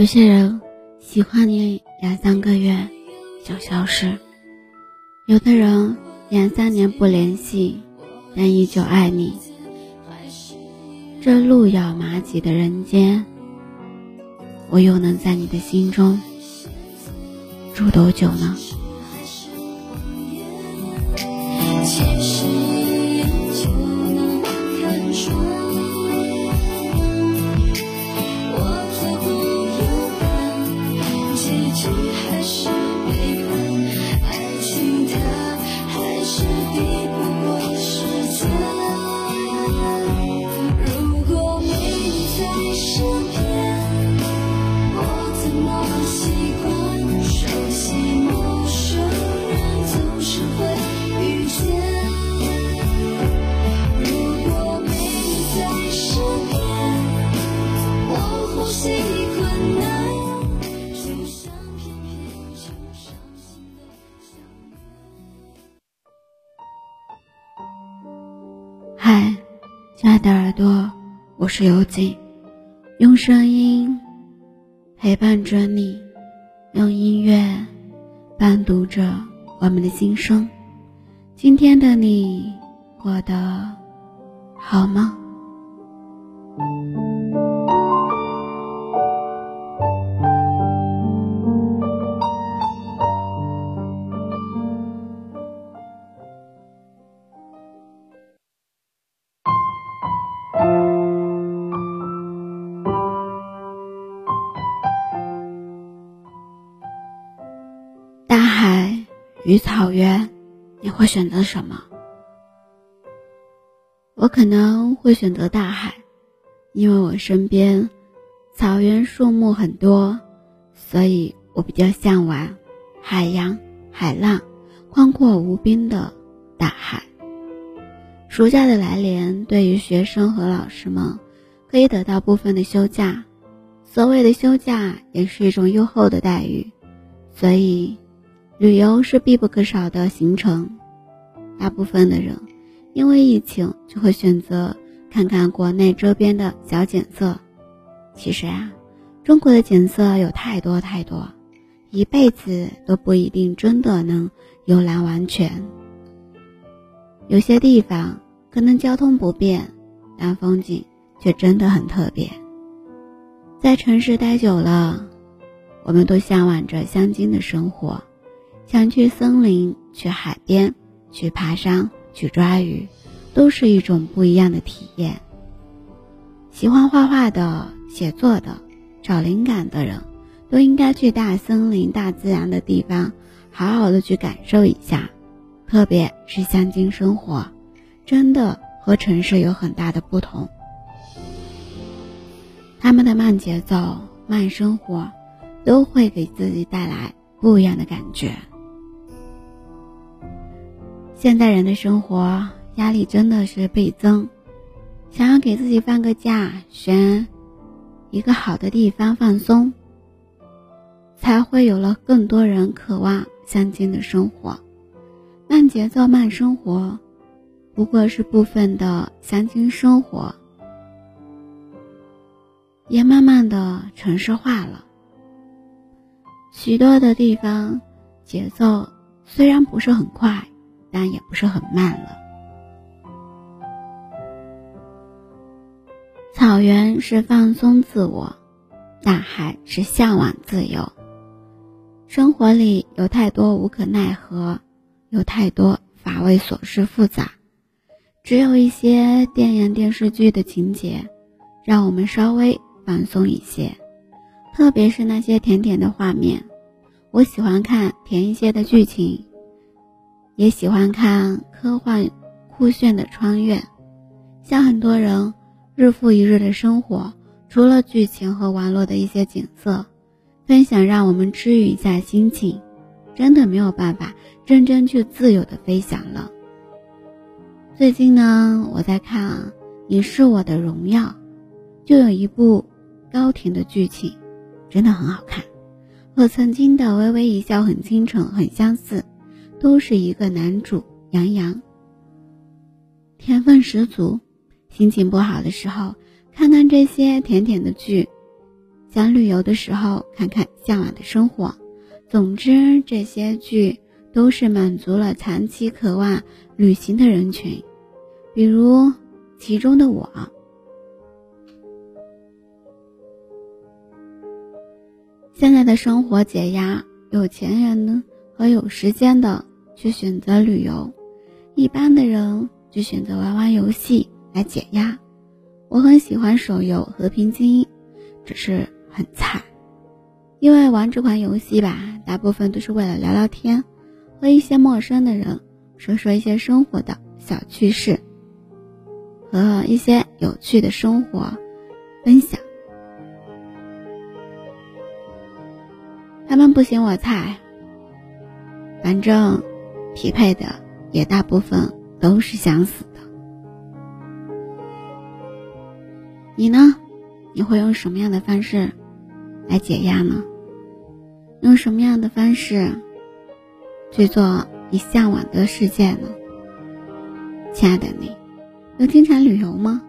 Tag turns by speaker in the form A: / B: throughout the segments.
A: 有些人喜欢你两三个月就消失，有的人两三年不联系，但依旧爱你。这路遥马急的人间，我又能在你的心中住多久呢？是尤景，用声音陪伴着你，用音乐伴读着我们的心声。今天的你过得好吗？与草原，你会选择什么？我可能会选择大海，因为我身边草原树木很多，所以我比较向往海洋、海浪、宽阔无边的大海。暑假的来临，对于学生和老师们，可以得到部分的休假。所谓的休假，也是一种优厚的待遇，所以。旅游是必不可少的行程，大部分的人因为疫情就会选择看看国内周边的小景色。其实啊，中国的景色有太多太多，一辈子都不一定真的能游览完全。有些地方可能交通不便，但风景却真的很特别。在城市待久了，我们都向往着乡间的生活。想去森林，去海边，去爬山，去抓鱼，都是一种不一样的体验。喜欢画画的、写作的、找灵感的人，都应该去大森林、大自然的地方，好好的去感受一下。特别是乡间生活，真的和城市有很大的不同。他们的慢节奏、慢生活，都会给自己带来不一样的感觉。现代人的生活压力真的是倍增，想要给自己放个假，选一个好的地方放松，才会有了更多人渴望乡间的生活。慢节奏慢生活，不过是部分的乡间生活，也慢慢的城市化了。许多的地方节奏虽然不是很快。但也不是很慢了。草原是放松自我，大海是向往自由。生活里有太多无可奈何，有太多乏味琐事复杂，只有一些电影电视剧的情节，让我们稍微放松一些。特别是那些甜甜的画面，我喜欢看甜一些的剧情。也喜欢看科幻酷炫的穿越，像很多人日复一日的生活，除了剧情和网络的一些景色，分享让我们治愈一下心情，真的没有办法真正去自由的飞翔了。最近呢，我在看《你是我的荣耀》，就有一部高甜的剧情，真的很好看，和曾经的《微微一笑很倾城》很相似。都是一个男主杨洋，甜分十足。心情不好的时候，看看这些甜甜的剧，想旅游的时候看看向往的生活。总之，这些剧都是满足了长期渴望旅行的人群，比如其中的我。现在的生活解压，有钱人呢和有时间的去选择旅游，一般的人就选择玩玩游戏来解压。我很喜欢手游《和平精英》，只是很菜，因为玩这款游戏吧，大部分都是为了聊聊天，和一些陌生的人说说一些生活的小趣事，和一些有趣的生活分享。他们不嫌我菜，反正匹配的也大部分都是相似的。你呢？你会用什么样的方式来解压呢？用什么样的方式去做你向往的世界呢？亲爱的你，有经常旅游吗？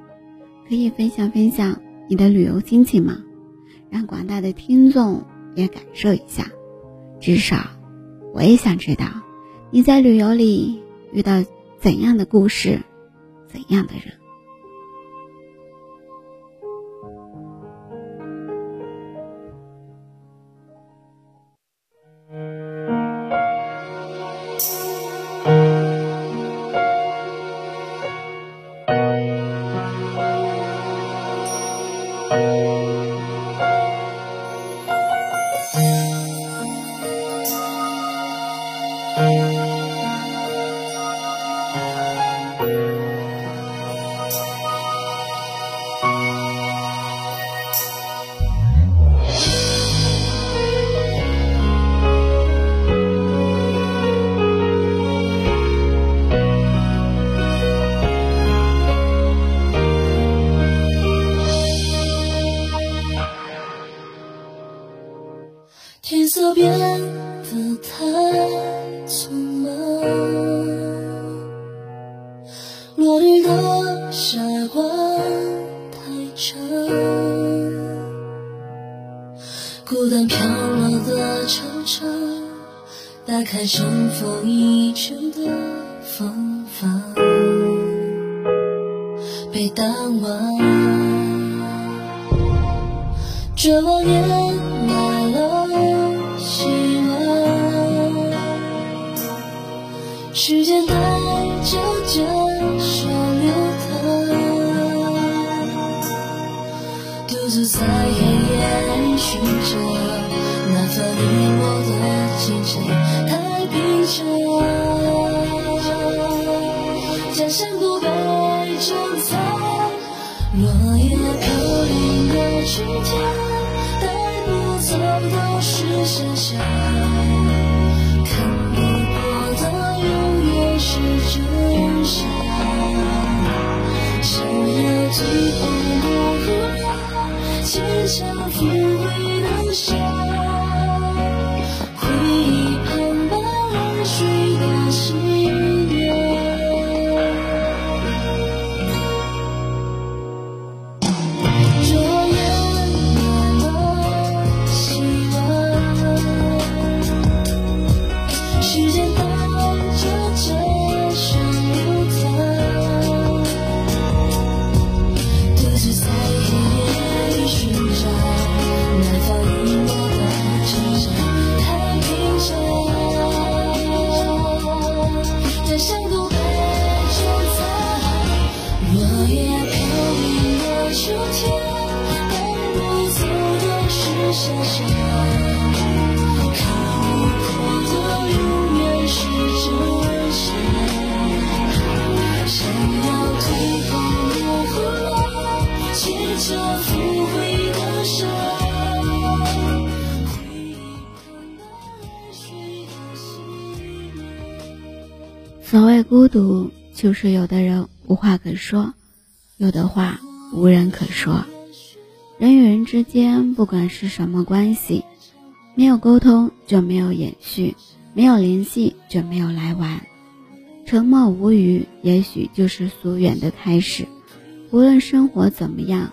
A: 可以分享分享你的旅游心情吗？让广大的听众。也感受一下，至少我也想知道你在旅游里遇到怎样的故事，怎样的人。
B: 飘落的惆怅，打开尘封已久的芬芳，被淡忘，绝望掩。时间都是想象。最后模糊了坚强抚慰的伤。
A: 所谓孤独，就是有的人无话可说，有的话无人可说。人与人之间，不管是什么关系，没有沟通就没有延续，没有联系就没有来往。沉默无语，也许就是疏远的开始。无论生活怎么样，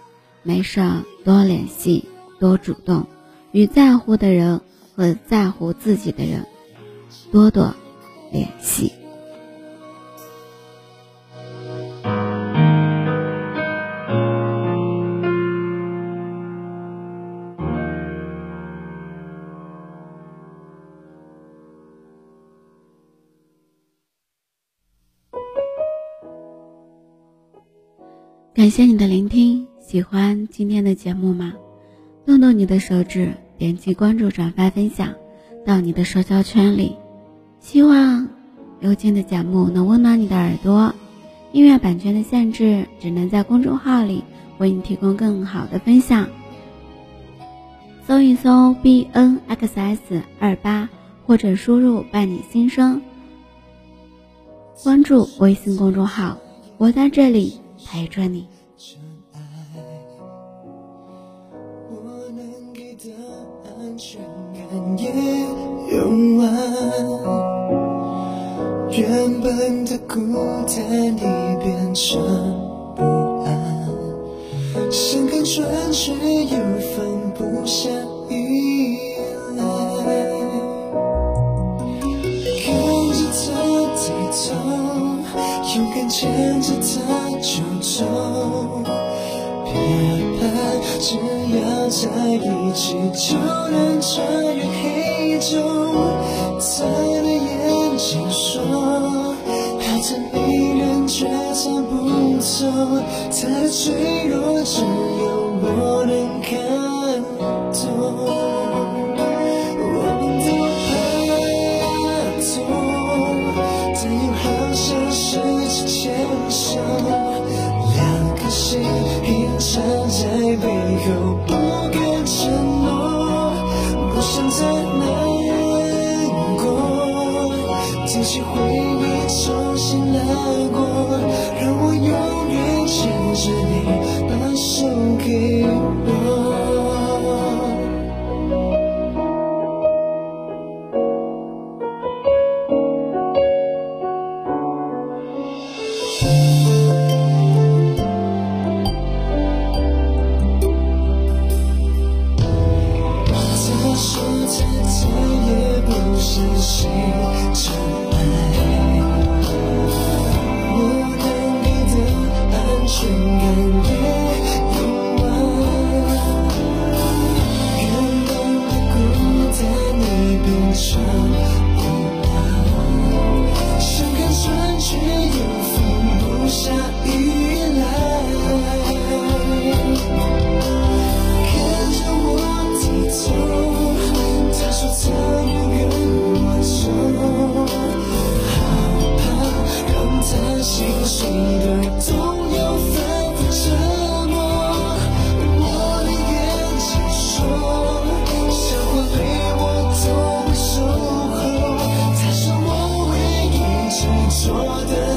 A: 没事儿多联系，多主动，与在乎的人和在乎自己的人多多联系。感谢你的聆听，喜欢今天的节目吗？动动你的手指，点击关注、转发、分享到你的社交圈里。希望幽静的节目能温暖你的耳朵。音乐版权的限制，只能在公众号里为你提供更好的分享。搜一搜 b n x s 二八，或者输入“伴你心声”，关注微信公众号，我在这里。陪着你。
B: 也用完，原本的孤单已变成不安，想看穿却又放不下依赖，看着他低头，勇敢牵着他。就走，别怕，只要在一起，就能穿越黑昼。在你眼睛说，还在迷人，却猜不透，他的脆弱，只有我能看懂。
C: 想